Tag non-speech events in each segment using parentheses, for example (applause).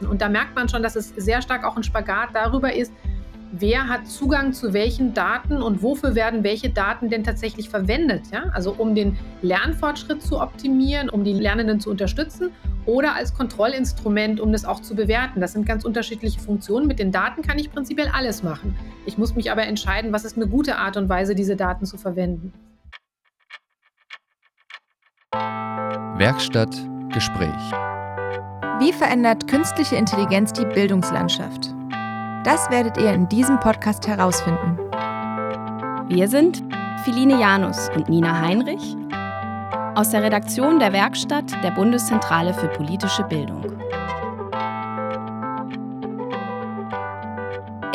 Daten. Und da merkt man schon, dass es sehr stark auch ein Spagat darüber ist, wer hat Zugang zu welchen Daten und wofür werden welche Daten denn tatsächlich verwendet. Ja? Also um den Lernfortschritt zu optimieren, um die Lernenden zu unterstützen oder als Kontrollinstrument, um das auch zu bewerten. Das sind ganz unterschiedliche Funktionen. Mit den Daten kann ich prinzipiell alles machen. Ich muss mich aber entscheiden, was ist eine gute Art und Weise, diese Daten zu verwenden. Werkstatt Gespräch. Wie verändert künstliche Intelligenz die Bildungslandschaft? Das werdet ihr in diesem Podcast herausfinden. Wir sind Philine Janus und Nina Heinrich aus der Redaktion der Werkstatt der Bundeszentrale für politische Bildung.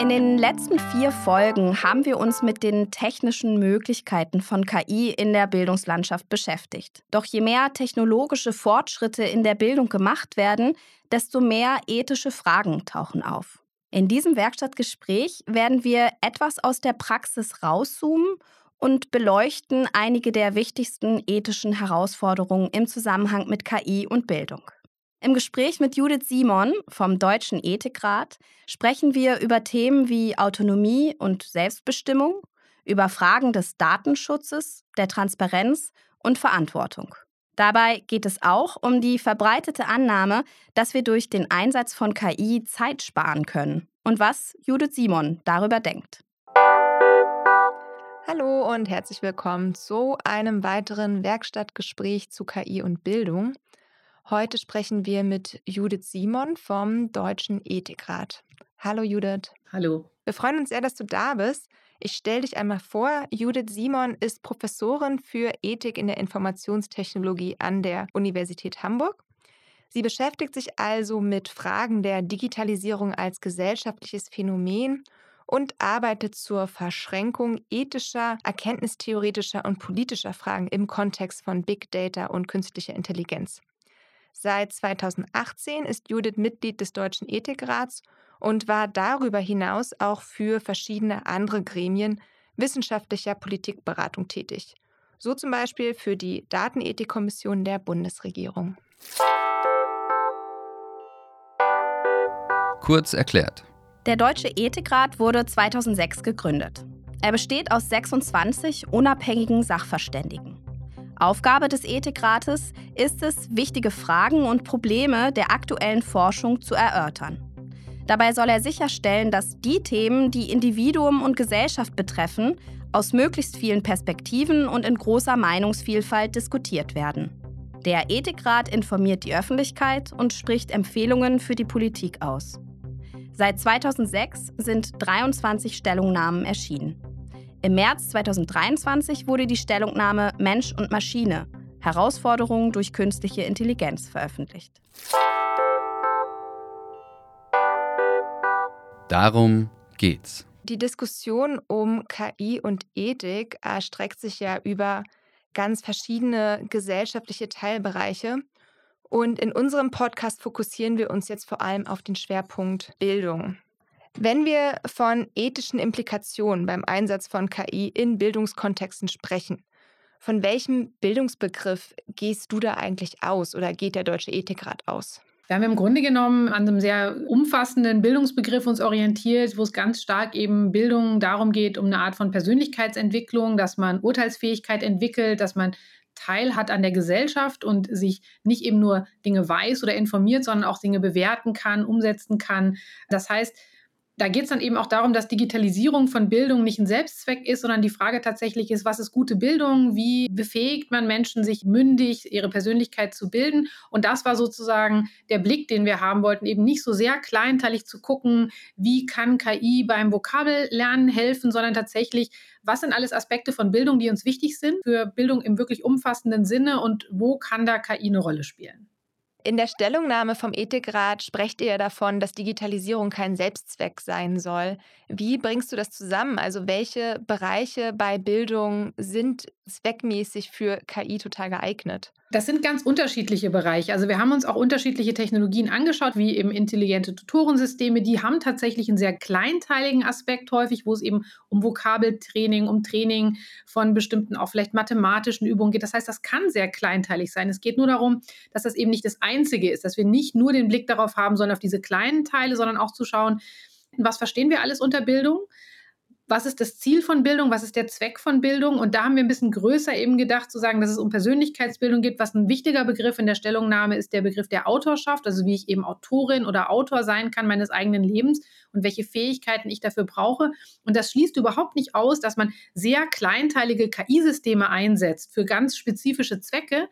In den letzten vier Folgen haben wir uns mit den technischen Möglichkeiten von KI in der Bildungslandschaft beschäftigt. Doch je mehr technologische Fortschritte in der Bildung gemacht werden, desto mehr ethische Fragen tauchen auf. In diesem Werkstattgespräch werden wir etwas aus der Praxis rauszoomen und beleuchten einige der wichtigsten ethischen Herausforderungen im Zusammenhang mit KI und Bildung. Im Gespräch mit Judith Simon vom Deutschen Ethikrat sprechen wir über Themen wie Autonomie und Selbstbestimmung, über Fragen des Datenschutzes, der Transparenz und Verantwortung. Dabei geht es auch um die verbreitete Annahme, dass wir durch den Einsatz von KI Zeit sparen können und was Judith Simon darüber denkt. Hallo und herzlich willkommen zu einem weiteren Werkstattgespräch zu KI und Bildung. Heute sprechen wir mit Judith Simon vom Deutschen Ethikrat. Hallo Judith. Hallo. Wir freuen uns sehr, dass du da bist. Ich stelle dich einmal vor. Judith Simon ist Professorin für Ethik in der Informationstechnologie an der Universität Hamburg. Sie beschäftigt sich also mit Fragen der Digitalisierung als gesellschaftliches Phänomen und arbeitet zur Verschränkung ethischer, erkenntnistheoretischer und politischer Fragen im Kontext von Big Data und künstlicher Intelligenz. Seit 2018 ist Judith Mitglied des Deutschen Ethikrats und war darüber hinaus auch für verschiedene andere Gremien wissenschaftlicher Politikberatung tätig. So zum Beispiel für die Datenethikkommission der Bundesregierung. Kurz erklärt. Der Deutsche Ethikrat wurde 2006 gegründet. Er besteht aus 26 unabhängigen Sachverständigen. Aufgabe des Ethikrates ist es, wichtige Fragen und Probleme der aktuellen Forschung zu erörtern. Dabei soll er sicherstellen, dass die Themen, die Individuum und Gesellschaft betreffen, aus möglichst vielen Perspektiven und in großer Meinungsvielfalt diskutiert werden. Der Ethikrat informiert die Öffentlichkeit und spricht Empfehlungen für die Politik aus. Seit 2006 sind 23 Stellungnahmen erschienen. Im März 2023 wurde die Stellungnahme Mensch und Maschine Herausforderungen durch künstliche Intelligenz veröffentlicht. Darum geht's. Die Diskussion um KI und Ethik erstreckt sich ja über ganz verschiedene gesellschaftliche Teilbereiche. Und in unserem Podcast fokussieren wir uns jetzt vor allem auf den Schwerpunkt Bildung. Wenn wir von ethischen Implikationen beim Einsatz von KI in Bildungskontexten sprechen, von welchem Bildungsbegriff gehst du da eigentlich aus oder geht der Deutsche Ethikrat aus? Wir haben im Grunde genommen an einem sehr umfassenden Bildungsbegriff uns orientiert, wo es ganz stark eben Bildung darum geht, um eine Art von Persönlichkeitsentwicklung, dass man Urteilsfähigkeit entwickelt, dass man Teil hat an der Gesellschaft und sich nicht eben nur Dinge weiß oder informiert, sondern auch Dinge bewerten kann, umsetzen kann. Das heißt, da geht es dann eben auch darum, dass Digitalisierung von Bildung nicht ein Selbstzweck ist, sondern die Frage tatsächlich ist, was ist gute Bildung? Wie befähigt man Menschen, sich mündig ihre Persönlichkeit zu bilden? Und das war sozusagen der Blick, den wir haben wollten, eben nicht so sehr kleinteilig zu gucken, wie kann KI beim Vokabellernen helfen, sondern tatsächlich, was sind alles Aspekte von Bildung, die uns wichtig sind für Bildung im wirklich umfassenden Sinne und wo kann da KI eine Rolle spielen? In der Stellungnahme vom Ethikrat sprecht ihr davon, dass Digitalisierung kein Selbstzweck sein soll. Wie bringst du das zusammen? Also welche Bereiche bei Bildung sind zweckmäßig für KI total geeignet? Das sind ganz unterschiedliche Bereiche. Also wir haben uns auch unterschiedliche Technologien angeschaut, wie eben intelligente Tutorensysteme. Die haben tatsächlich einen sehr kleinteiligen Aspekt häufig, wo es eben um Vokabeltraining, um Training von bestimmten auch vielleicht mathematischen Übungen geht. Das heißt, das kann sehr kleinteilig sein. Es geht nur darum, dass das eben nicht das Einzige ist, dass wir nicht nur den Blick darauf haben, sondern auf diese kleinen Teile, sondern auch zu schauen, was verstehen wir alles unter Bildung? Was ist das Ziel von Bildung, was ist der Zweck von Bildung? Und da haben wir ein bisschen größer eben gedacht, zu sagen, dass es um Persönlichkeitsbildung geht. Was ein wichtiger Begriff in der Stellungnahme ist, der Begriff der Autorschaft, also wie ich eben Autorin oder Autor sein kann meines eigenen Lebens und welche Fähigkeiten ich dafür brauche. Und das schließt überhaupt nicht aus, dass man sehr kleinteilige KI-Systeme einsetzt für ganz spezifische Zwecke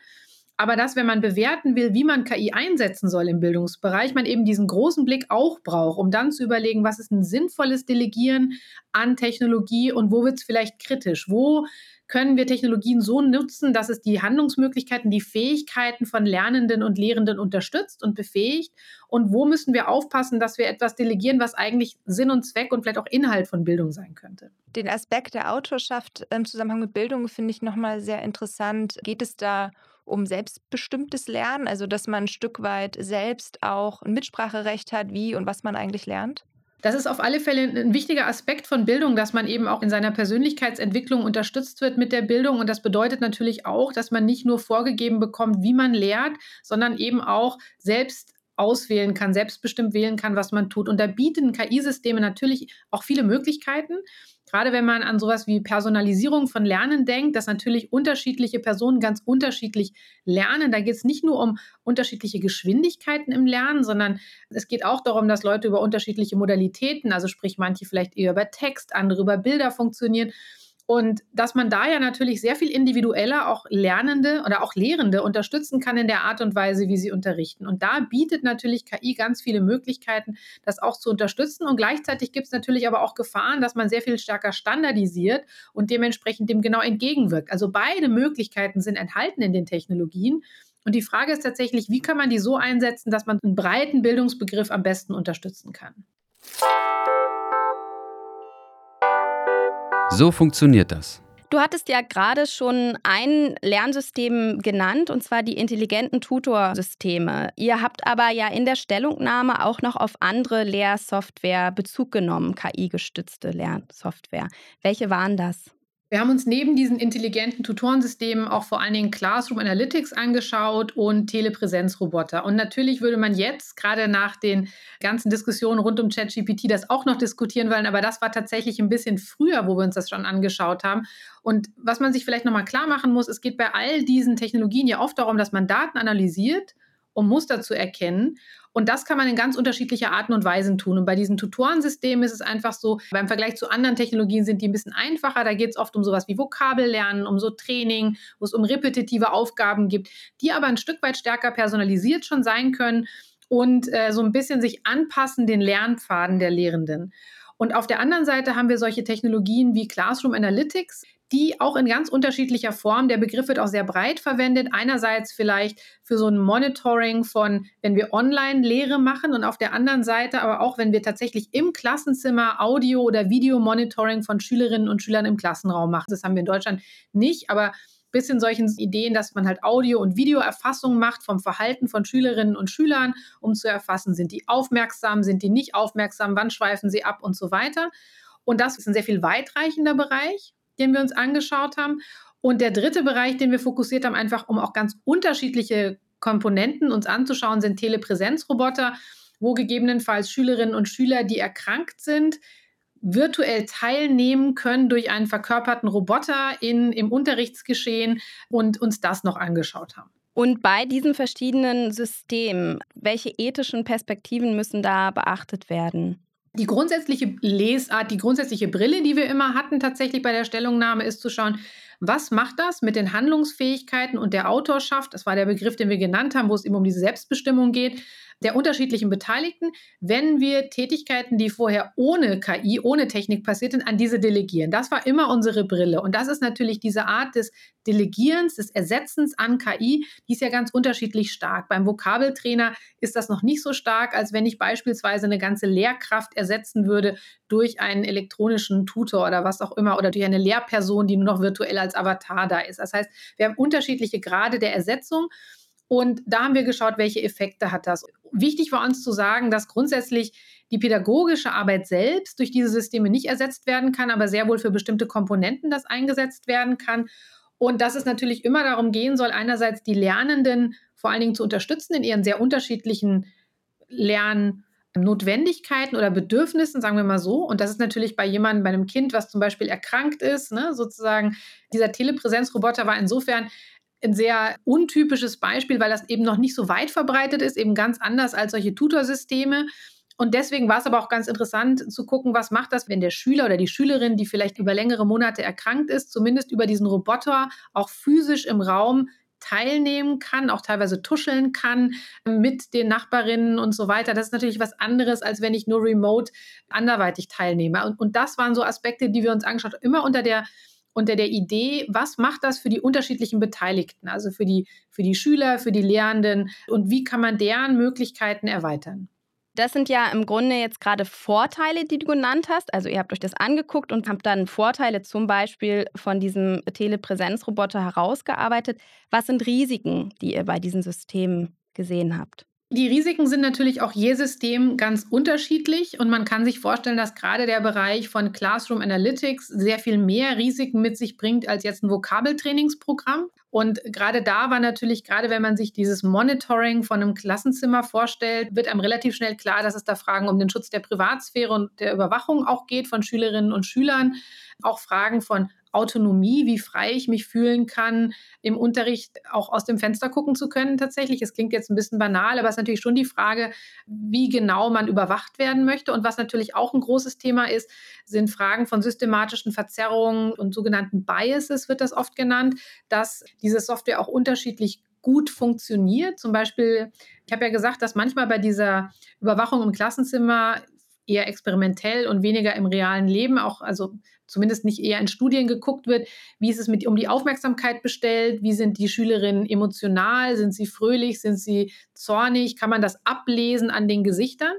aber dass, wenn man bewerten will, wie man KI einsetzen soll im Bildungsbereich, man eben diesen großen Blick auch braucht, um dann zu überlegen, was ist ein sinnvolles Delegieren an Technologie und wo wird es vielleicht kritisch? Wo können wir Technologien so nutzen, dass es die Handlungsmöglichkeiten, die Fähigkeiten von Lernenden und Lehrenden unterstützt und befähigt? Und wo müssen wir aufpassen, dass wir etwas delegieren, was eigentlich Sinn und Zweck und vielleicht auch Inhalt von Bildung sein könnte? Den Aspekt der Autorschaft im Zusammenhang mit Bildung finde ich nochmal sehr interessant. Geht es da um selbstbestimmtes Lernen, also dass man ein Stück weit selbst auch ein Mitspracherecht hat, wie und was man eigentlich lernt? Das ist auf alle Fälle ein wichtiger Aspekt von Bildung, dass man eben auch in seiner Persönlichkeitsentwicklung unterstützt wird mit der Bildung. Und das bedeutet natürlich auch, dass man nicht nur vorgegeben bekommt, wie man lehrt, sondern eben auch selbst auswählen kann, selbstbestimmt wählen kann, was man tut. Und da bieten KI-Systeme natürlich auch viele Möglichkeiten. Gerade wenn man an sowas wie Personalisierung von Lernen denkt, dass natürlich unterschiedliche Personen ganz unterschiedlich lernen. Da geht es nicht nur um unterschiedliche Geschwindigkeiten im Lernen, sondern es geht auch darum, dass Leute über unterschiedliche Modalitäten, also sprich manche vielleicht eher über Text, andere über Bilder funktionieren. Und dass man da ja natürlich sehr viel individueller auch Lernende oder auch Lehrende unterstützen kann in der Art und Weise, wie sie unterrichten. Und da bietet natürlich KI ganz viele Möglichkeiten, das auch zu unterstützen. Und gleichzeitig gibt es natürlich aber auch Gefahren, dass man sehr viel stärker standardisiert und dementsprechend dem genau entgegenwirkt. Also beide Möglichkeiten sind enthalten in den Technologien. Und die Frage ist tatsächlich, wie kann man die so einsetzen, dass man einen breiten Bildungsbegriff am besten unterstützen kann? So funktioniert das. Du hattest ja gerade schon ein Lernsystem genannt, und zwar die intelligenten Tutorsysteme. Ihr habt aber ja in der Stellungnahme auch noch auf andere Lehrsoftware Bezug genommen, KI-gestützte Lernsoftware. Welche waren das? Wir haben uns neben diesen intelligenten Tutorensystemen auch vor allen Dingen Classroom Analytics angeschaut und Telepräsenzroboter. Und natürlich würde man jetzt gerade nach den ganzen Diskussionen rund um ChatGPT das auch noch diskutieren wollen, aber das war tatsächlich ein bisschen früher, wo wir uns das schon angeschaut haben. Und was man sich vielleicht nochmal klar machen muss, es geht bei all diesen Technologien ja oft darum, dass man Daten analysiert um Muster zu erkennen. Und das kann man in ganz unterschiedlicher Arten und Weisen tun. Und bei diesen Tutorensystemen ist es einfach so, beim Vergleich zu anderen Technologien sind die ein bisschen einfacher. Da geht es oft um sowas wie Vokabellernen, um so Training, wo es um repetitive Aufgaben gibt, die aber ein Stück weit stärker personalisiert schon sein können und äh, so ein bisschen sich anpassen den Lernpfaden der Lehrenden. Und auf der anderen Seite haben wir solche Technologien wie Classroom Analytics, die auch in ganz unterschiedlicher Form, der Begriff wird auch sehr breit verwendet, einerseits vielleicht für so ein Monitoring von, wenn wir Online-Lehre machen und auf der anderen Seite aber auch, wenn wir tatsächlich im Klassenzimmer Audio- oder Video-Monitoring von Schülerinnen und Schülern im Klassenraum machen. Das haben wir in Deutschland nicht, aber bis in solchen Ideen, dass man halt Audio- und Videoerfassung macht vom Verhalten von Schülerinnen und Schülern, um zu erfassen, sind die aufmerksam, sind die nicht aufmerksam, wann schweifen sie ab und so weiter. Und das ist ein sehr viel weitreichender Bereich den wir uns angeschaut haben. Und der dritte Bereich, den wir fokussiert haben, einfach um auch ganz unterschiedliche Komponenten uns anzuschauen, sind Telepräsenzroboter, wo gegebenenfalls Schülerinnen und Schüler, die erkrankt sind, virtuell teilnehmen können durch einen verkörperten Roboter in, im Unterrichtsgeschehen und uns das noch angeschaut haben. Und bei diesen verschiedenen Systemen, welche ethischen Perspektiven müssen da beachtet werden? Die grundsätzliche Lesart, die grundsätzliche Brille, die wir immer hatten tatsächlich bei der Stellungnahme, ist zu schauen, was macht das mit den Handlungsfähigkeiten und der Autorschaft? Das war der Begriff, den wir genannt haben, wo es eben um diese Selbstbestimmung geht. Der unterschiedlichen Beteiligten, wenn wir Tätigkeiten, die vorher ohne KI, ohne Technik passierten, an diese delegieren. Das war immer unsere Brille. Und das ist natürlich diese Art des Delegierens, des Ersetzens an KI, die ist ja ganz unterschiedlich stark. Beim Vokabeltrainer ist das noch nicht so stark, als wenn ich beispielsweise eine ganze Lehrkraft ersetzen würde durch einen elektronischen Tutor oder was auch immer oder durch eine Lehrperson, die nur noch virtuell als Avatar da ist. Das heißt, wir haben unterschiedliche Grade der Ersetzung. Und da haben wir geschaut, welche Effekte hat das. Wichtig war uns zu sagen, dass grundsätzlich die pädagogische Arbeit selbst durch diese Systeme nicht ersetzt werden kann, aber sehr wohl für bestimmte Komponenten das eingesetzt werden kann. Und dass es natürlich immer darum gehen soll, einerseits die Lernenden vor allen Dingen zu unterstützen in ihren sehr unterschiedlichen Lernnotwendigkeiten oder Bedürfnissen, sagen wir mal so. Und das ist natürlich bei jemandem, bei einem Kind, was zum Beispiel erkrankt ist, ne, sozusagen, dieser Telepräsenzroboter war insofern ein sehr untypisches Beispiel, weil das eben noch nicht so weit verbreitet ist, eben ganz anders als solche Tutorsysteme. Und deswegen war es aber auch ganz interessant zu gucken, was macht das, wenn der Schüler oder die Schülerin, die vielleicht über längere Monate erkrankt ist, zumindest über diesen Roboter auch physisch im Raum teilnehmen kann, auch teilweise tuscheln kann mit den Nachbarinnen und so weiter. Das ist natürlich was anderes, als wenn ich nur remote anderweitig teilnehme. Und, und das waren so Aspekte, die wir uns angeschaut haben, immer unter der unter der Idee, was macht das für die unterschiedlichen Beteiligten, also für die, für die Schüler, für die Lehrenden und wie kann man deren Möglichkeiten erweitern? Das sind ja im Grunde jetzt gerade Vorteile, die du genannt hast. Also ihr habt euch das angeguckt und habt dann Vorteile zum Beispiel von diesem Telepräsenzroboter herausgearbeitet. Was sind Risiken, die ihr bei diesen Systemen gesehen habt? Die Risiken sind natürlich auch je System ganz unterschiedlich und man kann sich vorstellen, dass gerade der Bereich von Classroom Analytics sehr viel mehr Risiken mit sich bringt als jetzt ein Vokabeltrainingsprogramm. Und gerade da war natürlich, gerade wenn man sich dieses Monitoring von einem Klassenzimmer vorstellt, wird einem relativ schnell klar, dass es da Fragen um den Schutz der Privatsphäre und der Überwachung auch geht von Schülerinnen und Schülern. Auch Fragen von Autonomie, wie frei ich mich fühlen kann, im Unterricht auch aus dem Fenster gucken zu können tatsächlich. Es klingt jetzt ein bisschen banal, aber es ist natürlich schon die Frage, wie genau man überwacht werden möchte. Und was natürlich auch ein großes Thema ist, sind Fragen von systematischen Verzerrungen und sogenannten Biases, wird das oft genannt, dass diese Software auch unterschiedlich gut funktioniert. Zum Beispiel, ich habe ja gesagt, dass manchmal bei dieser Überwachung im Klassenzimmer eher experimentell und weniger im realen Leben, auch also zumindest nicht eher in Studien geguckt wird, wie ist es mit um die Aufmerksamkeit bestellt, wie sind die Schülerinnen emotional, sind sie fröhlich, sind sie zornig, kann man das ablesen an den Gesichtern?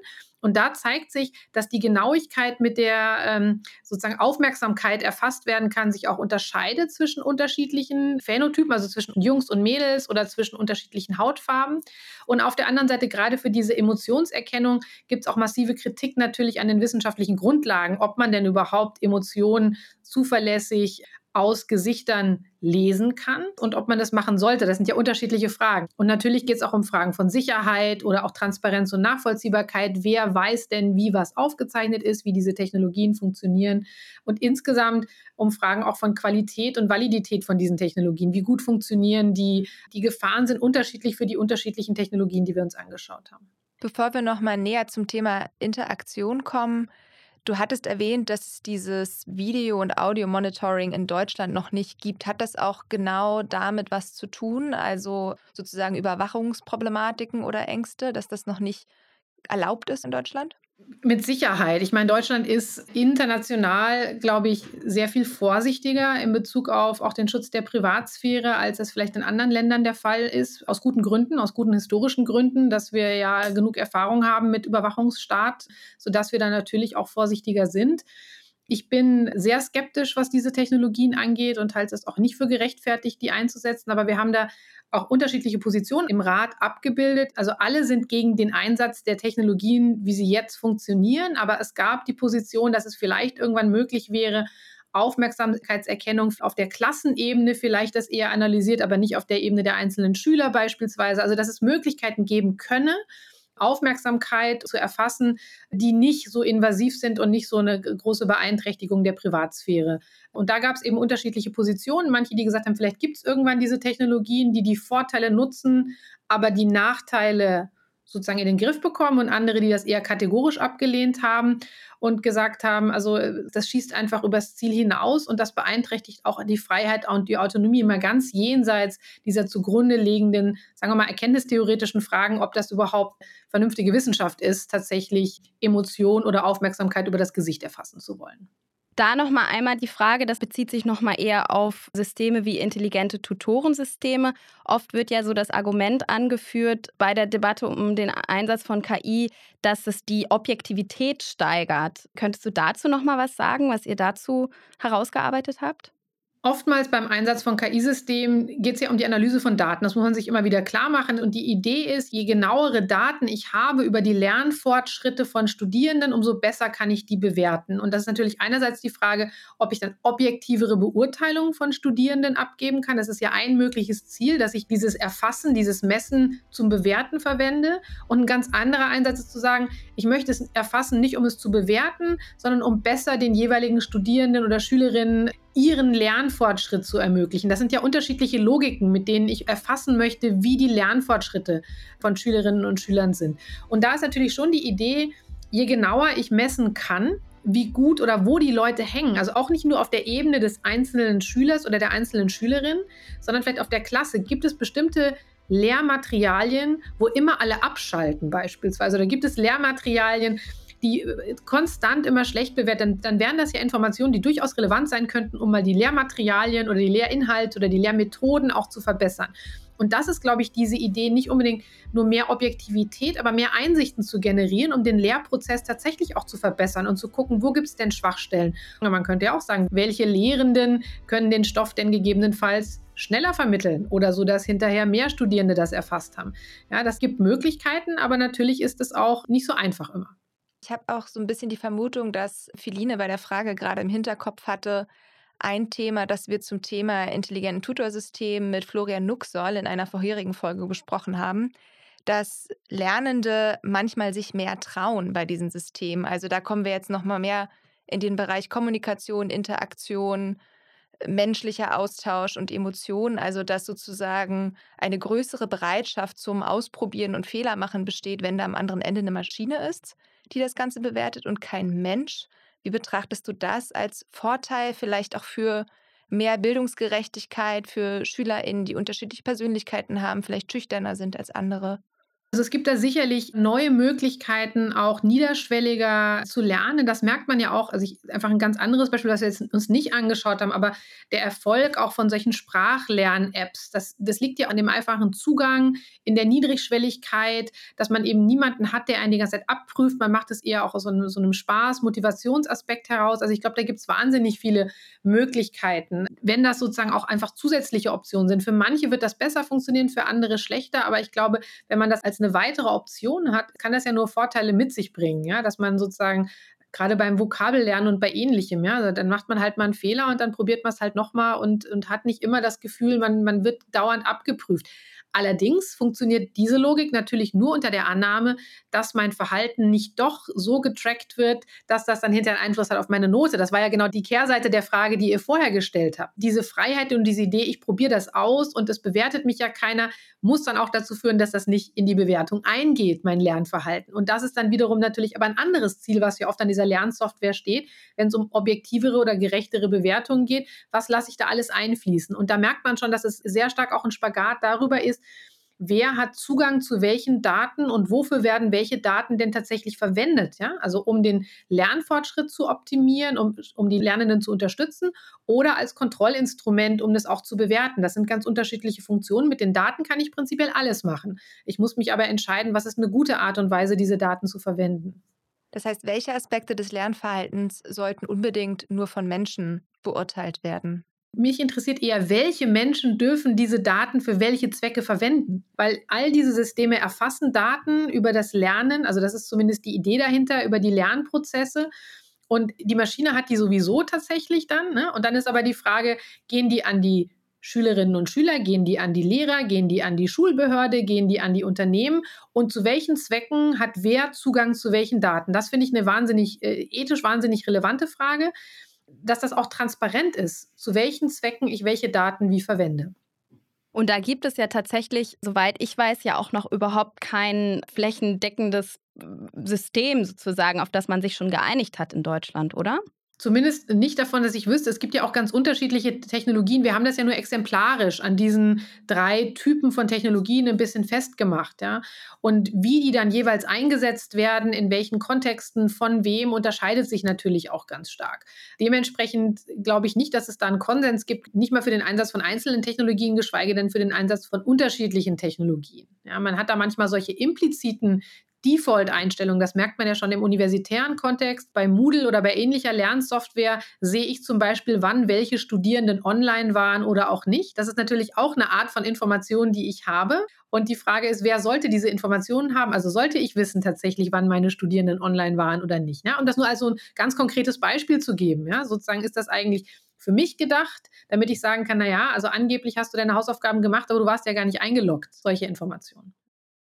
Und da zeigt sich, dass die Genauigkeit, mit der ähm, sozusagen Aufmerksamkeit erfasst werden kann, sich auch unterscheidet zwischen unterschiedlichen Phänotypen, also zwischen Jungs und Mädels oder zwischen unterschiedlichen Hautfarben. Und auf der anderen Seite, gerade für diese Emotionserkennung, gibt es auch massive Kritik natürlich an den wissenschaftlichen Grundlagen, ob man denn überhaupt Emotionen zuverlässig aus Gesichtern lesen kann und ob man das machen sollte. Das sind ja unterschiedliche Fragen. Und natürlich geht es auch um Fragen von Sicherheit oder auch Transparenz und Nachvollziehbarkeit. Wer weiß denn, wie was aufgezeichnet ist, wie diese Technologien funktionieren und insgesamt um Fragen auch von Qualität und Validität von diesen Technologien. Wie gut funktionieren die? Die Gefahren sind unterschiedlich für die unterschiedlichen Technologien, die wir uns angeschaut haben. Bevor wir noch mal näher zum Thema Interaktion kommen, Du hattest erwähnt, dass es dieses Video- und Audio-Monitoring in Deutschland noch nicht gibt. Hat das auch genau damit was zu tun? Also sozusagen Überwachungsproblematiken oder Ängste, dass das noch nicht erlaubt ist in Deutschland? Mit Sicherheit. Ich meine, Deutschland ist international, glaube ich, sehr viel vorsichtiger in Bezug auf auch den Schutz der Privatsphäre, als es vielleicht in anderen Ländern der Fall ist. Aus guten Gründen, aus guten historischen Gründen, dass wir ja genug Erfahrung haben mit Überwachungsstaat, sodass wir da natürlich auch vorsichtiger sind. Ich bin sehr skeptisch, was diese Technologien angeht und halte es auch nicht für gerechtfertigt, die einzusetzen. Aber wir haben da auch unterschiedliche Positionen im Rat abgebildet. Also alle sind gegen den Einsatz der Technologien, wie sie jetzt funktionieren. Aber es gab die Position, dass es vielleicht irgendwann möglich wäre, Aufmerksamkeitserkennung auf der Klassenebene vielleicht das eher analysiert, aber nicht auf der Ebene der einzelnen Schüler beispielsweise. Also dass es Möglichkeiten geben könne, Aufmerksamkeit zu erfassen, die nicht so invasiv sind und nicht so eine große Beeinträchtigung der Privatsphäre. Und da gab es eben unterschiedliche Positionen. Manche, die gesagt haben, vielleicht gibt es irgendwann diese Technologien, die die Vorteile nutzen, aber die Nachteile sozusagen in den Griff bekommen und andere, die das eher kategorisch abgelehnt haben und gesagt haben, also äh, das schießt einfach übers Ziel hinaus und das beeinträchtigt auch die Freiheit und die Autonomie immer ganz jenseits dieser zugrunde liegenden, sagen wir mal, erkenntnistheoretischen Fragen, ob das überhaupt vernünftige Wissenschaft ist, tatsächlich Emotion oder Aufmerksamkeit über das Gesicht erfassen zu wollen. Da nochmal einmal die Frage, das bezieht sich nochmal eher auf Systeme wie intelligente Tutorensysteme. Oft wird ja so das Argument angeführt bei der Debatte um den Einsatz von KI, dass es die Objektivität steigert. Könntest du dazu nochmal was sagen, was ihr dazu herausgearbeitet habt? Oftmals beim Einsatz von KI-Systemen geht es ja um die Analyse von Daten. Das muss man sich immer wieder klar machen. Und die Idee ist, je genauere Daten ich habe über die Lernfortschritte von Studierenden, umso besser kann ich die bewerten. Und das ist natürlich einerseits die Frage, ob ich dann objektivere Beurteilungen von Studierenden abgeben kann. Das ist ja ein mögliches Ziel, dass ich dieses Erfassen, dieses Messen zum Bewerten verwende. Und ein ganz anderer Einsatz ist zu sagen, ich möchte es erfassen, nicht um es zu bewerten, sondern um besser den jeweiligen Studierenden oder Schülerinnen ihren Lernfortschritt zu ermöglichen. Das sind ja unterschiedliche Logiken, mit denen ich erfassen möchte, wie die Lernfortschritte von Schülerinnen und Schülern sind. Und da ist natürlich schon die Idee, je genauer ich messen kann, wie gut oder wo die Leute hängen. Also auch nicht nur auf der Ebene des einzelnen Schülers oder der einzelnen Schülerin, sondern vielleicht auf der Klasse. Gibt es bestimmte Lehrmaterialien, wo immer alle abschalten beispielsweise? Oder gibt es Lehrmaterialien, die äh, konstant immer schlecht bewertet, dann, dann wären das ja Informationen, die durchaus relevant sein könnten, um mal die Lehrmaterialien oder die Lehrinhalte oder die Lehrmethoden auch zu verbessern. Und das ist, glaube ich, diese Idee, nicht unbedingt nur mehr Objektivität, aber mehr Einsichten zu generieren, um den Lehrprozess tatsächlich auch zu verbessern und zu gucken, wo gibt es denn Schwachstellen. Und man könnte ja auch sagen, welche Lehrenden können den Stoff denn gegebenenfalls schneller vermitteln oder so, dass hinterher mehr Studierende das erfasst haben. Ja, das gibt Möglichkeiten, aber natürlich ist es auch nicht so einfach immer. Ich habe auch so ein bisschen die Vermutung, dass Philine bei der Frage gerade im Hinterkopf hatte, ein Thema, das wir zum Thema intelligenten Tutorsystem mit Florian Nuxoll in einer vorherigen Folge besprochen haben, dass Lernende manchmal sich mehr trauen bei diesen Systemen. Also da kommen wir jetzt noch mal mehr in den Bereich Kommunikation, Interaktion, menschlicher Austausch und Emotionen, also dass sozusagen eine größere Bereitschaft zum Ausprobieren und Fehlermachen besteht, wenn da am anderen Ende eine Maschine ist die das Ganze bewertet und kein Mensch. Wie betrachtest du das als Vorteil vielleicht auch für mehr Bildungsgerechtigkeit für SchülerInnen, die unterschiedliche Persönlichkeiten haben, vielleicht schüchterner sind als andere? Also es gibt da sicherlich neue Möglichkeiten, auch niederschwelliger zu lernen. Das merkt man ja auch. Also ich, einfach ein ganz anderes Beispiel, was wir jetzt uns nicht angeschaut haben, aber der Erfolg auch von solchen Sprachlern-Apps, das, das liegt ja an dem einfachen Zugang, in der Niedrigschwelligkeit, dass man eben niemanden hat, der einen die ganze Zeit abprüft. Man macht es eher auch aus so einem, so einem Spaß, Motivationsaspekt heraus. Also ich glaube, da gibt es wahnsinnig viele Möglichkeiten. Wenn das sozusagen auch einfach zusätzliche Optionen sind. Für manche wird das besser funktionieren, für andere schlechter. Aber ich glaube, wenn man das als eine weitere Option hat, kann das ja nur Vorteile mit sich bringen, ja, dass man sozusagen gerade beim Vokabellernen und bei ähnlichem, ja, also dann macht man halt mal einen Fehler und dann probiert man es halt nochmal und, und hat nicht immer das Gefühl, man, man wird dauernd abgeprüft. Allerdings funktioniert diese Logik natürlich nur unter der Annahme, dass mein Verhalten nicht doch so getrackt wird, dass das dann hinterher einen Einfluss hat auf meine Note. Das war ja genau die Kehrseite der Frage, die ihr vorher gestellt habt. Diese Freiheit und diese Idee, ich probiere das aus und es bewertet mich ja keiner, muss dann auch dazu führen, dass das nicht in die Bewertung eingeht, mein Lernverhalten. Und das ist dann wiederum natürlich aber ein anderes Ziel, was ja oft an dieser Lernsoftware steht, wenn es um objektivere oder gerechtere Bewertungen geht. Was lasse ich da alles einfließen? Und da merkt man schon, dass es sehr stark auch ein Spagat darüber ist, wer hat Zugang zu welchen Daten und wofür werden welche Daten denn tatsächlich verwendet. Ja? Also um den Lernfortschritt zu optimieren, um, um die Lernenden zu unterstützen oder als Kontrollinstrument, um das auch zu bewerten. Das sind ganz unterschiedliche Funktionen. Mit den Daten kann ich prinzipiell alles machen. Ich muss mich aber entscheiden, was ist eine gute Art und Weise, diese Daten zu verwenden. Das heißt, welche Aspekte des Lernverhaltens sollten unbedingt nur von Menschen beurteilt werden? Mich interessiert eher, welche Menschen dürfen diese Daten für welche Zwecke verwenden? Weil all diese Systeme erfassen Daten über das Lernen, also das ist zumindest die Idee dahinter, über die Lernprozesse. Und die Maschine hat die sowieso tatsächlich dann. Ne? Und dann ist aber die Frage, gehen die an die Schülerinnen und Schüler, gehen die an die Lehrer, gehen die an die Schulbehörde, gehen die an die Unternehmen und zu welchen Zwecken hat wer Zugang zu welchen Daten? Das finde ich eine wahnsinnig, äh, ethisch wahnsinnig relevante Frage dass das auch transparent ist, zu welchen Zwecken ich welche Daten wie verwende. Und da gibt es ja tatsächlich, soweit ich weiß, ja auch noch überhaupt kein flächendeckendes äh, System sozusagen, auf das man sich schon geeinigt hat in Deutschland, oder? Zumindest nicht davon, dass ich wüsste. Es gibt ja auch ganz unterschiedliche Technologien. Wir haben das ja nur exemplarisch an diesen drei Typen von Technologien ein bisschen festgemacht. Ja? Und wie die dann jeweils eingesetzt werden, in welchen Kontexten, von wem, unterscheidet sich natürlich auch ganz stark. Dementsprechend glaube ich nicht, dass es da einen Konsens gibt, nicht mal für den Einsatz von einzelnen Technologien, geschweige denn für den Einsatz von unterschiedlichen Technologien. Ja, man hat da manchmal solche impliziten Default-Einstellung. Das merkt man ja schon im universitären Kontext. Bei Moodle oder bei ähnlicher Lernsoftware sehe ich zum Beispiel, wann welche Studierenden online waren oder auch nicht. Das ist natürlich auch eine Art von Information, die ich habe. Und die Frage ist, wer sollte diese Informationen haben? Also sollte ich wissen tatsächlich, wann meine Studierenden online waren oder nicht? Ja? Um das nur als so ein ganz konkretes Beispiel zu geben. Ja? Sozusagen ist das eigentlich für mich gedacht, damit ich sagen kann, naja, also angeblich hast du deine Hausaufgaben gemacht, aber du warst ja gar nicht eingeloggt, solche Informationen.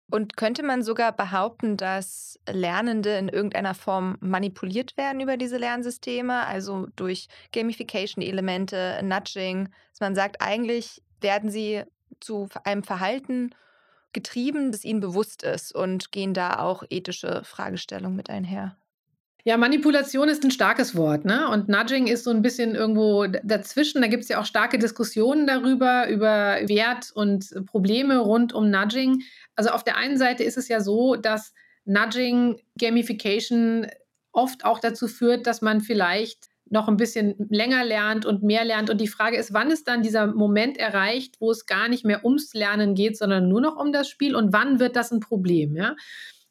Und könnte man sogar behaupten, dass Lernende in irgendeiner Form manipuliert werden über diese Lernsysteme, also durch Gamification-Elemente, Nudging, dass man sagt, eigentlich werden sie zu einem Verhalten getrieben, das ihnen bewusst ist und gehen da auch ethische Fragestellungen mit einher? Ja, Manipulation ist ein starkes Wort, ne? Und Nudging ist so ein bisschen irgendwo dazwischen. Da gibt es ja auch starke Diskussionen darüber, über Wert und Probleme rund um Nudging. Also auf der einen Seite ist es ja so, dass Nudging, Gamification oft auch dazu führt, dass man vielleicht noch ein bisschen länger lernt und mehr lernt. Und die Frage ist, wann ist dann dieser Moment erreicht, wo es gar nicht mehr ums Lernen geht, sondern nur noch um das Spiel und wann wird das ein Problem, ja?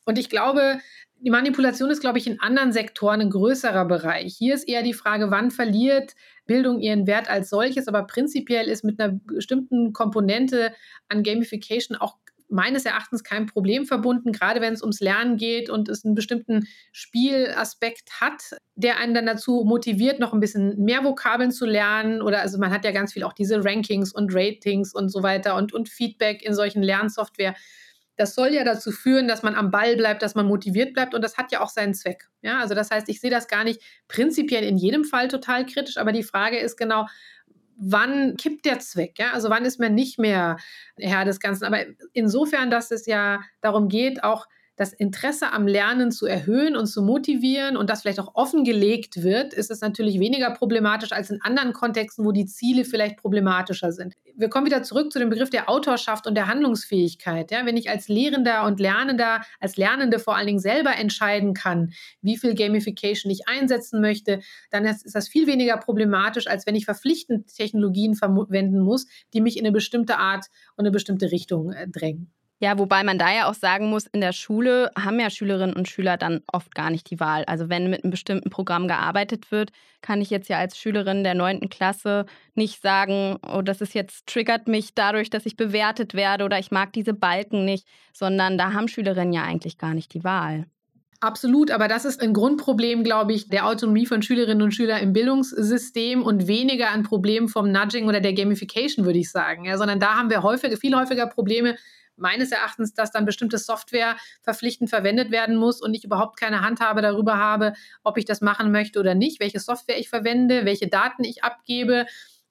Und ich glaube, die Manipulation ist, glaube ich, in anderen Sektoren ein größerer Bereich. Hier ist eher die Frage, wann verliert Bildung ihren Wert als solches, aber prinzipiell ist mit einer bestimmten Komponente an Gamification auch meines Erachtens kein Problem verbunden, gerade wenn es ums Lernen geht und es einen bestimmten Spielaspekt hat, der einen dann dazu motiviert, noch ein bisschen mehr Vokabeln zu lernen. Oder also man hat ja ganz viel auch diese Rankings und Ratings und so weiter und, und Feedback in solchen Lernsoftware das soll ja dazu führen, dass man am Ball bleibt, dass man motiviert bleibt und das hat ja auch seinen Zweck. Ja, also das heißt, ich sehe das gar nicht prinzipiell in jedem Fall total kritisch, aber die Frage ist genau, wann kippt der Zweck? Ja? Also wann ist man nicht mehr Herr des Ganzen? Aber insofern, dass es ja darum geht, auch das Interesse am Lernen zu erhöhen und zu motivieren und das vielleicht auch offengelegt wird, ist es natürlich weniger problematisch als in anderen Kontexten, wo die Ziele vielleicht problematischer sind. Wir kommen wieder zurück zu dem Begriff der Autorschaft und der Handlungsfähigkeit. Ja, wenn ich als Lehrender und Lernender, als Lernende vor allen Dingen selber entscheiden kann, wie viel Gamification ich einsetzen möchte, dann ist das viel weniger problematisch, als wenn ich verpflichtend Technologien verwenden muss, die mich in eine bestimmte Art und eine bestimmte Richtung äh, drängen. Ja, wobei man da ja auch sagen muss, in der Schule haben ja Schülerinnen und Schüler dann oft gar nicht die Wahl. Also wenn mit einem bestimmten Programm gearbeitet wird, kann ich jetzt ja als Schülerin der 9. Klasse nicht sagen, oh, das ist jetzt triggert mich dadurch, dass ich bewertet werde oder ich mag diese Balken nicht, sondern da haben Schülerinnen ja eigentlich gar nicht die Wahl. Absolut, aber das ist ein Grundproblem, glaube ich, der Autonomie von Schülerinnen und Schülern im Bildungssystem und weniger ein Problem vom Nudging oder der Gamification, würde ich sagen. Ja, sondern da haben wir häufig, viel häufiger Probleme meines Erachtens, dass dann bestimmte Software verpflichtend verwendet werden muss und ich überhaupt keine Handhabe darüber habe, ob ich das machen möchte oder nicht, welche Software ich verwende, welche Daten ich abgebe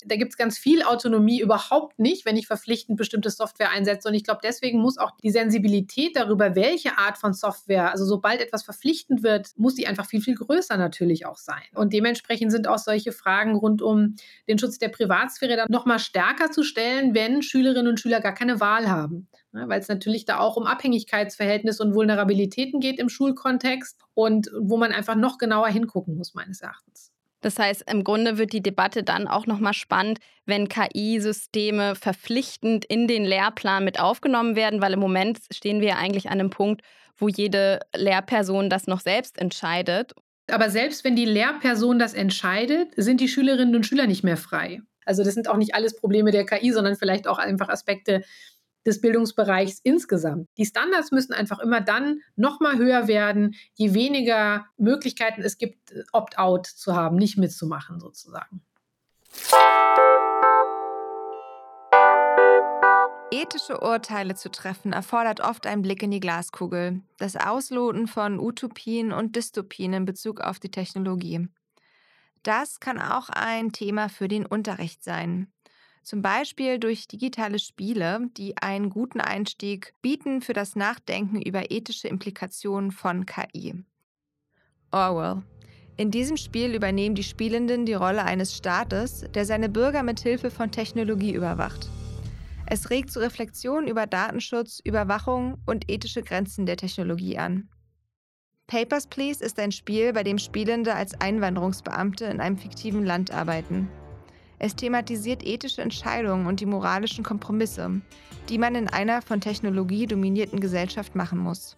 da gibt es ganz viel Autonomie überhaupt nicht, wenn ich verpflichtend bestimmte Software einsetze. Und ich glaube, deswegen muss auch die Sensibilität darüber, welche Art von Software, also sobald etwas verpflichtend wird, muss die einfach viel, viel größer natürlich auch sein. Und dementsprechend sind auch solche Fragen rund um den Schutz der Privatsphäre dann nochmal stärker zu stellen, wenn Schülerinnen und Schüler gar keine Wahl haben. Ja, weil es natürlich da auch um Abhängigkeitsverhältnisse und Vulnerabilitäten geht im Schulkontext und wo man einfach noch genauer hingucken muss, meines Erachtens. Das heißt, im Grunde wird die Debatte dann auch nochmal spannend, wenn KI-Systeme verpflichtend in den Lehrplan mit aufgenommen werden, weil im Moment stehen wir ja eigentlich an einem Punkt, wo jede Lehrperson das noch selbst entscheidet. Aber selbst wenn die Lehrperson das entscheidet, sind die Schülerinnen und Schüler nicht mehr frei. Also das sind auch nicht alles Probleme der KI, sondern vielleicht auch einfach Aspekte des Bildungsbereichs insgesamt. Die Standards müssen einfach immer dann noch mal höher werden, je weniger Möglichkeiten es gibt, Opt-out zu haben, nicht mitzumachen sozusagen. Ethische Urteile zu treffen erfordert oft einen Blick in die Glaskugel, das Ausloten von Utopien und Dystopien in Bezug auf die Technologie. Das kann auch ein Thema für den Unterricht sein. Zum Beispiel durch digitale Spiele, die einen guten Einstieg bieten für das Nachdenken über ethische Implikationen von KI. Orwell. In diesem Spiel übernehmen die Spielenden die Rolle eines Staates, der seine Bürger mit Hilfe von Technologie überwacht. Es regt zu Reflexion über Datenschutz, Überwachung und ethische Grenzen der Technologie an. Papers, Please ist ein Spiel, bei dem Spielende als Einwanderungsbeamte in einem fiktiven Land arbeiten. Es thematisiert ethische Entscheidungen und die moralischen Kompromisse, die man in einer von Technologie dominierten Gesellschaft machen muss.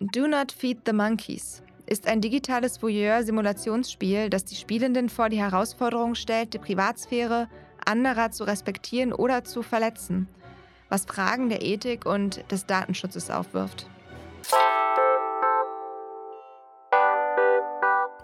Do Not Feed the Monkeys ist ein digitales Voyeur-Simulationsspiel, das die Spielenden vor die Herausforderung stellt, die Privatsphäre anderer zu respektieren oder zu verletzen, was Fragen der Ethik und des Datenschutzes aufwirft.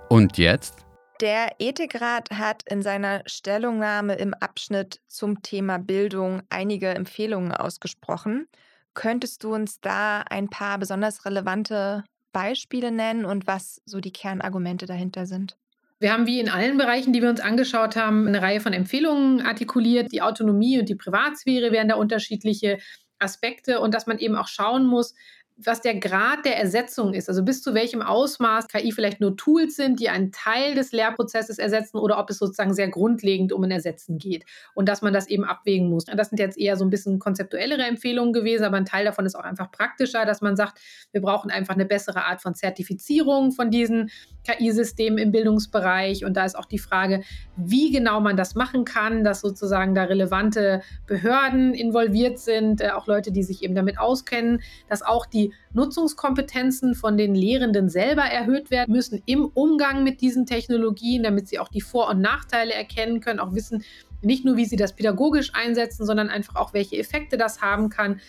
Und jetzt? Der Ethikrat hat in seiner Stellungnahme im Abschnitt zum Thema Bildung einige Empfehlungen ausgesprochen. Könntest du uns da ein paar besonders relevante Beispiele nennen und was so die Kernargumente dahinter sind? Wir haben wie in allen Bereichen, die wir uns angeschaut haben, eine Reihe von Empfehlungen artikuliert. Die Autonomie und die Privatsphäre wären da unterschiedliche Aspekte und dass man eben auch schauen muss, was der Grad der Ersetzung ist, also bis zu welchem Ausmaß KI vielleicht nur Tools sind, die einen Teil des Lehrprozesses ersetzen oder ob es sozusagen sehr grundlegend um ein Ersetzen geht und dass man das eben abwägen muss. Das sind jetzt eher so ein bisschen konzeptuellere Empfehlungen gewesen, aber ein Teil davon ist auch einfach praktischer, dass man sagt, wir brauchen einfach eine bessere Art von Zertifizierung von diesen KI-Systemen im Bildungsbereich und da ist auch die Frage, wie genau man das machen kann, dass sozusagen da relevante Behörden involviert sind, äh, auch Leute, die sich eben damit auskennen, dass auch die Nutzungskompetenzen von den Lehrenden selber erhöht werden müssen im Umgang mit diesen Technologien, damit sie auch die Vor- und Nachteile erkennen können, auch wissen, nicht nur, wie sie das pädagogisch einsetzen, sondern einfach auch, welche Effekte das haben kann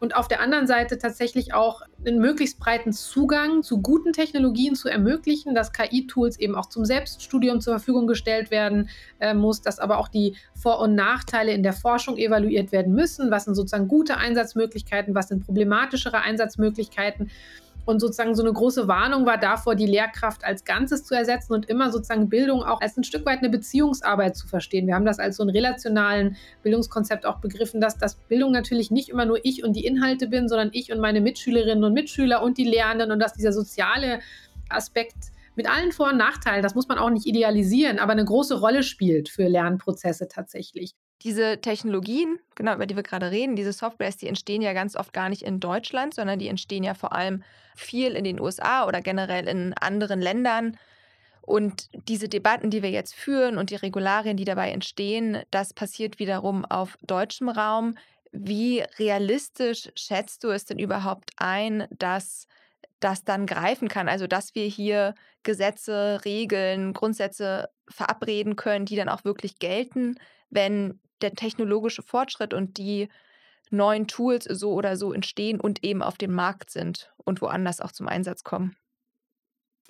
und auf der anderen Seite tatsächlich auch einen möglichst breiten Zugang zu guten Technologien zu ermöglichen, dass KI-Tools eben auch zum Selbststudium zur Verfügung gestellt werden äh, muss, dass aber auch die Vor- und Nachteile in der Forschung evaluiert werden müssen. Was sind sozusagen gute Einsatzmöglichkeiten, was sind problematischere Einsatzmöglichkeiten? Und sozusagen so eine große Warnung war davor, die Lehrkraft als Ganzes zu ersetzen und immer sozusagen Bildung auch als ein Stück weit eine Beziehungsarbeit zu verstehen. Wir haben das als so einen relationalen Bildungskonzept auch begriffen, dass das Bildung natürlich nicht immer nur ich und die Inhalte bin, sondern ich und meine Mitschülerinnen und Mitschüler und die Lehrenden und dass dieser soziale Aspekt mit allen Vor- und Nachteilen, das muss man auch nicht idealisieren, aber eine große Rolle spielt für Lernprozesse tatsächlich. Diese Technologien, genau über die wir gerade reden, diese Softwares, die entstehen ja ganz oft gar nicht in Deutschland, sondern die entstehen ja vor allem viel in den USA oder generell in anderen Ländern. Und diese Debatten, die wir jetzt führen und die Regularien, die dabei entstehen, das passiert wiederum auf deutschem Raum. Wie realistisch schätzt du es denn überhaupt ein, dass das dann greifen kann? Also, dass wir hier Gesetze, Regeln, Grundsätze verabreden können, die dann auch wirklich gelten, wenn der technologische Fortschritt und die neuen Tools so oder so entstehen und eben auf dem Markt sind und woanders auch zum Einsatz kommen.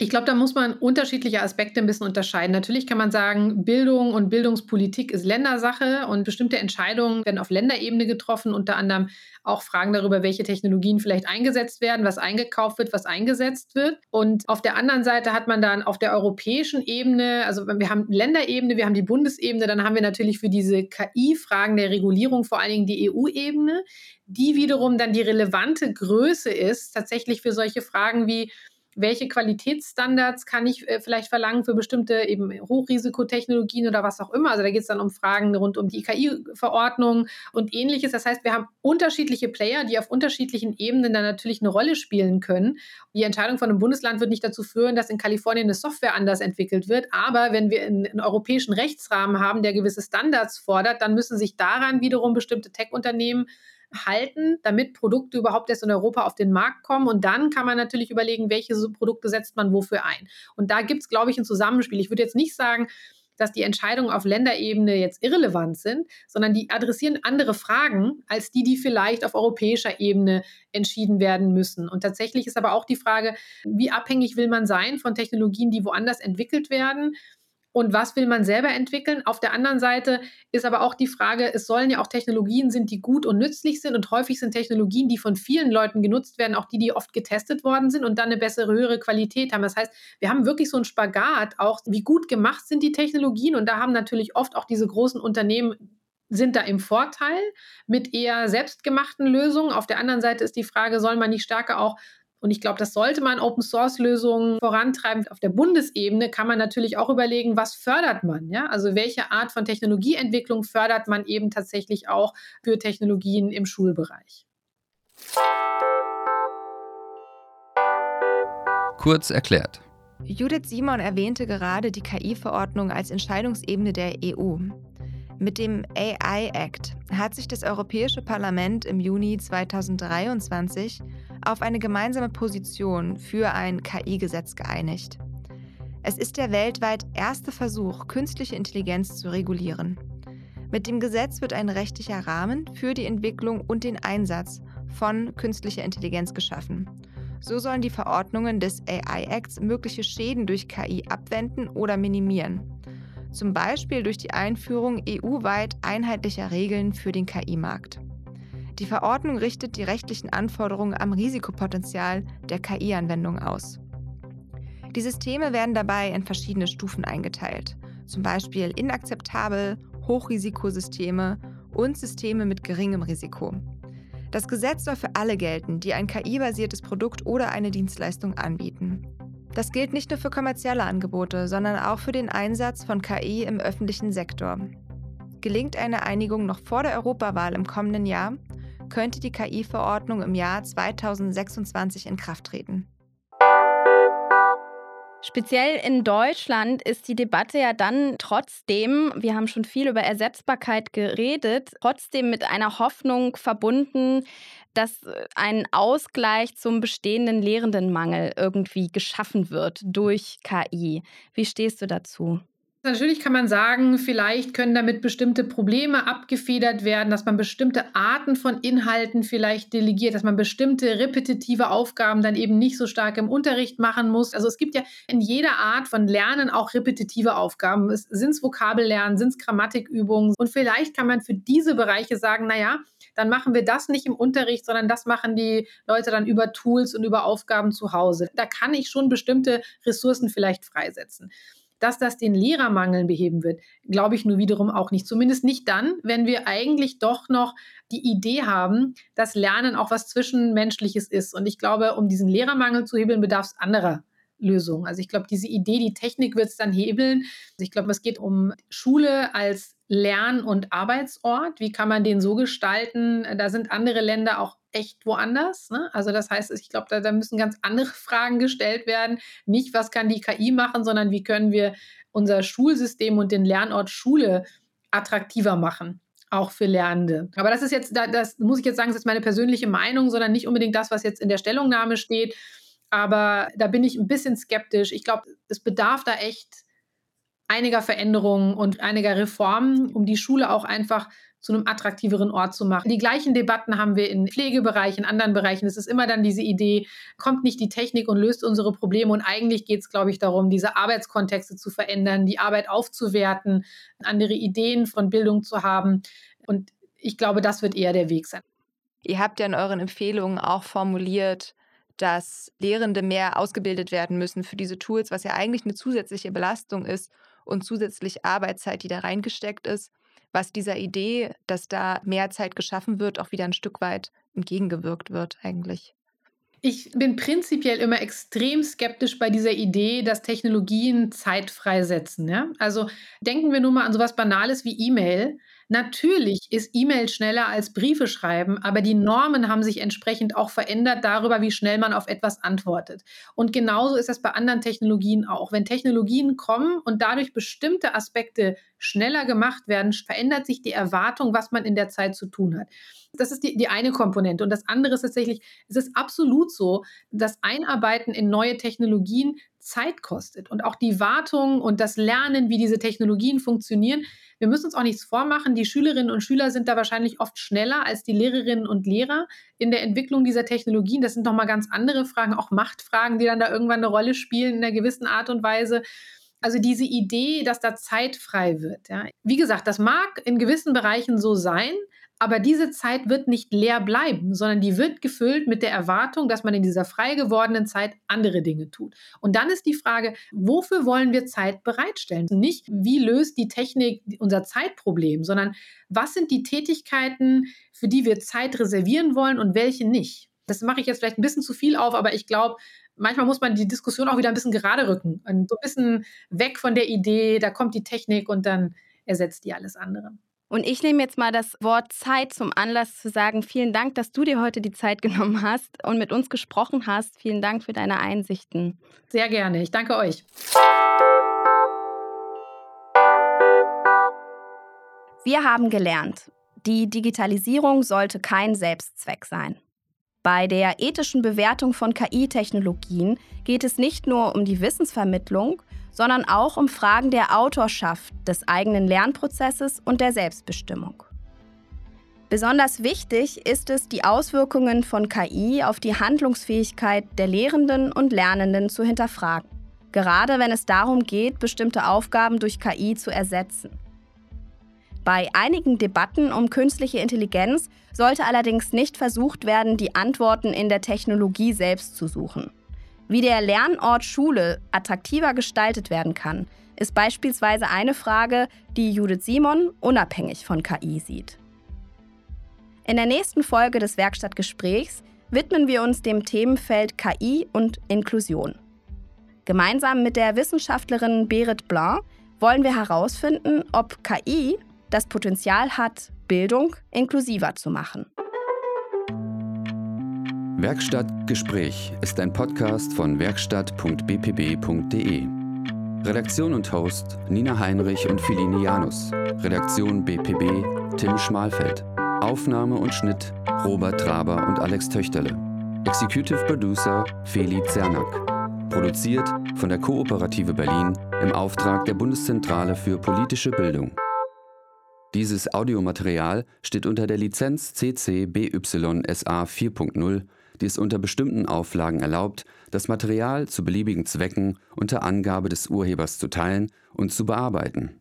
Ich glaube, da muss man unterschiedliche Aspekte ein bisschen unterscheiden. Natürlich kann man sagen, Bildung und Bildungspolitik ist Ländersache und bestimmte Entscheidungen werden auf Länderebene getroffen, unter anderem auch Fragen darüber, welche Technologien vielleicht eingesetzt werden, was eingekauft wird, was eingesetzt wird. Und auf der anderen Seite hat man dann auf der europäischen Ebene, also wir haben Länderebene, wir haben die Bundesebene, dann haben wir natürlich für diese KI-Fragen der Regulierung vor allen Dingen die EU-Ebene, die wiederum dann die relevante Größe ist, tatsächlich für solche Fragen wie welche Qualitätsstandards kann ich äh, vielleicht verlangen für bestimmte eben Hochrisikotechnologien oder was auch immer. Also da geht es dann um Fragen rund um die KI-Verordnung und ähnliches. Das heißt, wir haben unterschiedliche Player, die auf unterschiedlichen Ebenen dann natürlich eine Rolle spielen können. Die Entscheidung von einem Bundesland wird nicht dazu führen, dass in Kalifornien eine Software anders entwickelt wird. Aber wenn wir einen, einen europäischen Rechtsrahmen haben, der gewisse Standards fordert, dann müssen sich daran wiederum bestimmte Tech-Unternehmen halten, damit Produkte überhaupt erst in Europa auf den Markt kommen. Und dann kann man natürlich überlegen, welche Produkte setzt man wofür ein. Und da gibt es, glaube ich, ein Zusammenspiel. Ich würde jetzt nicht sagen, dass die Entscheidungen auf Länderebene jetzt irrelevant sind, sondern die adressieren andere Fragen als die, die vielleicht auf europäischer Ebene entschieden werden müssen. Und tatsächlich ist aber auch die Frage, wie abhängig will man sein von Technologien, die woanders entwickelt werden? Und was will man selber entwickeln. Auf der anderen Seite ist aber auch die Frage, es sollen ja auch Technologien sind, die gut und nützlich sind und häufig sind Technologien, die von vielen Leuten genutzt werden, auch die, die oft getestet worden sind und dann eine bessere, höhere Qualität haben. Das heißt, wir haben wirklich so einen Spagat auch, wie gut gemacht sind die Technologien und da haben natürlich oft auch diese großen Unternehmen sind da im Vorteil mit eher selbstgemachten Lösungen. Auf der anderen Seite ist die Frage, soll man nicht stärker auch und ich glaube, das sollte man Open Source Lösungen vorantreiben. Auf der Bundesebene kann man natürlich auch überlegen, was fördert man? Ja? Also welche Art von Technologieentwicklung fördert man eben tatsächlich auch für Technologien im Schulbereich? Kurz erklärt. Judith Simon erwähnte gerade die KI-Verordnung als Entscheidungsebene der EU. Mit dem AI Act hat sich das Europäische Parlament im Juni 2023 auf eine gemeinsame Position für ein KI-Gesetz geeinigt. Es ist der weltweit erste Versuch, künstliche Intelligenz zu regulieren. Mit dem Gesetz wird ein rechtlicher Rahmen für die Entwicklung und den Einsatz von künstlicher Intelligenz geschaffen so sollen die Verordnungen des AI Acts mögliche Schäden durch KI abwenden oder minimieren. Zum Beispiel durch die Einführung EU-weit einheitlicher Regeln für den KI-Markt. Die Verordnung richtet die rechtlichen Anforderungen am Risikopotenzial der KI-Anwendung aus. Die Systeme werden dabei in verschiedene Stufen eingeteilt, zum Beispiel inakzeptabel, Hochrisikosysteme und Systeme mit geringem Risiko. Das Gesetz soll für alle gelten, die ein KI-basiertes Produkt oder eine Dienstleistung anbieten. Das gilt nicht nur für kommerzielle Angebote, sondern auch für den Einsatz von KI im öffentlichen Sektor. Gelingt eine Einigung noch vor der Europawahl im kommenden Jahr, könnte die KI-Verordnung im Jahr 2026 in Kraft treten. Speziell in Deutschland ist die Debatte ja dann trotzdem, wir haben schon viel über Ersetzbarkeit geredet, trotzdem mit einer Hoffnung verbunden, dass ein Ausgleich zum bestehenden Lehrendenmangel irgendwie geschaffen wird durch KI. Wie stehst du dazu? Natürlich kann man sagen, vielleicht können damit bestimmte Probleme abgefedert werden, dass man bestimmte Arten von Inhalten vielleicht delegiert, dass man bestimmte repetitive Aufgaben dann eben nicht so stark im Unterricht machen muss. Also es gibt ja in jeder Art von Lernen auch repetitive Aufgaben. Sind es Vokabellernen, sind es Grammatikübungen? Und vielleicht kann man für diese Bereiche sagen, naja, dann machen wir das nicht im Unterricht, sondern das machen die Leute dann über Tools und über Aufgaben zu Hause. Da kann ich schon bestimmte Ressourcen vielleicht freisetzen. Dass das den Lehrermangel beheben wird, glaube ich nur wiederum auch nicht. Zumindest nicht dann, wenn wir eigentlich doch noch die Idee haben, dass Lernen auch was Zwischenmenschliches ist. Und ich glaube, um diesen Lehrermangel zu hebeln, bedarf es anderer Lösungen. Also ich glaube, diese Idee, die Technik wird es dann hebeln. Also ich glaube, es geht um Schule als Lern- und Arbeitsort. Wie kann man den so gestalten? Da sind andere Länder auch echt woanders. Ne? Also das heißt, ich glaube, da, da, müssen ganz andere (laughs) Fragen gestellt werden. Nicht, was kann die KI machen, sondern wie können wir unser Schulsystem und den Lernort Schule attraktiver machen. Auch für Lernende. Aber das ist jetzt, das muss ich jetzt sagen, das ist meine persönliche Meinung, sondern nicht unbedingt das, was jetzt in der Stellungnahme steht. Aber da bin ich ein bisschen skeptisch. Ich glaube, es bedarf da echt einiger Veränderungen und einiger Reformen, um die Schule auch einfach zu einem attraktiveren Ort zu machen. Die gleichen Debatten haben wir im Pflegebereich, in anderen Bereichen. Es ist immer dann diese Idee, kommt nicht die Technik und löst unsere Probleme. Und eigentlich geht es, glaube ich, darum, diese Arbeitskontexte zu verändern, die Arbeit aufzuwerten, andere Ideen von Bildung zu haben. Und ich glaube, das wird eher der Weg sein. Ihr habt ja in euren Empfehlungen auch formuliert, dass Lehrende mehr ausgebildet werden müssen für diese Tools, was ja eigentlich eine zusätzliche Belastung ist und zusätzlich Arbeitszeit, die da reingesteckt ist was dieser Idee, dass da mehr Zeit geschaffen wird, auch wieder ein Stück weit entgegengewirkt wird eigentlich. Ich bin prinzipiell immer extrem skeptisch bei dieser Idee, dass Technologien Zeit freisetzen. Ja? Also denken wir nur mal an sowas Banales wie E-Mail. Natürlich ist E-Mail schneller als Briefe schreiben, aber die Normen haben sich entsprechend auch verändert darüber, wie schnell man auf etwas antwortet. Und genauso ist das bei anderen Technologien auch. Wenn Technologien kommen und dadurch bestimmte Aspekte schneller gemacht werden, verändert sich die Erwartung, was man in der Zeit zu tun hat. Das ist die, die eine Komponente. Und das andere ist tatsächlich, es ist absolut so, dass Einarbeiten in neue Technologien Zeit kostet und auch die Wartung und das Lernen, wie diese Technologien funktionieren. Wir müssen uns auch nichts vormachen. Die Schülerinnen und Schüler sind da wahrscheinlich oft schneller als die Lehrerinnen und Lehrer in der Entwicklung dieser Technologien. Das sind nochmal ganz andere Fragen, auch Machtfragen, die dann da irgendwann eine Rolle spielen in einer gewissen Art und Weise. Also diese Idee, dass da Zeit frei wird. Ja. Wie gesagt, das mag in gewissen Bereichen so sein, Aber diese Zeit wird nicht leer bleiben, sondern die wird gefüllt mit der Erwartung, dass man in dieser frei gewordenen Zeit andere Dinge tut. Und dann ist die Frage, wofür wollen wir Zeit bereitstellen? Nicht, wie löst die Technik unser Zeitproblem, sondern was sind die Tätigkeiten, für die wir Zeit reservieren wollen und welche nicht? Das mache ich jetzt vielleicht ein bisschen zu viel auf, aber ich glaube, manchmal muss man die Diskussion auch wieder ein bisschen gerade rücken und so ein bisschen weg von der Idee, da kommt die Technik und dann ersetzt die alles andere. Und ich nehme jetzt mal das Wort Zeit zum Anlass zu sagen, vielen Dank, dass du dir heute die Zeit genommen hast und mit uns gesprochen hast. Vielen Dank für deine Einsichten. Sehr gerne. Ich danke euch. Wir haben gelernt, die Digitalisierung sollte kein Selbstzweck sein. Bei der ethischen Bewertung von KI-Technologien geht es nicht nur um die Wissensvermittlung, sondern auch um Fragen der Autorschaft, des eigenen Lernprozesses und der Selbstbestimmung. Besonders wichtig ist es, die Auswirkungen von KI auf die Handlungsfähigkeit der Lehrenden und Lernenden zu hinterfragen, gerade wenn es darum geht, bestimmte Aufgaben durch KI zu ersetzen. Bei einigen Debatten um künstliche Intelligenz sollte allerdings nicht versucht werden, die Antworten in der Technologie selbst zu suchen. Wie der Lernort Schule attraktiver gestaltet werden kann, ist beispielsweise eine Frage, die Judith Simon unabhängig von KI sieht. In der nächsten Folge des Werkstattgesprächs widmen wir uns dem Themenfeld KI und Inklusion. Gemeinsam mit der Wissenschaftlerin Berit Blanc wollen wir herausfinden, ob KI das Potenzial hat, Bildung inklusiver zu machen. Werkstattgespräch ist ein Podcast von werkstatt.bpb.de. Redaktion und Host Nina Heinrich und Philine Janus. Redaktion BPB Tim Schmalfeld. Aufnahme und Schnitt Robert Traber und Alex Töchterle. Executive Producer Feli Zernak. Produziert von der Kooperative Berlin im Auftrag der Bundeszentrale für politische Bildung. Dieses Audiomaterial steht unter der Lizenz CC BY SA 4.0 die es unter bestimmten Auflagen erlaubt, das Material zu beliebigen Zwecken unter Angabe des Urhebers zu teilen und zu bearbeiten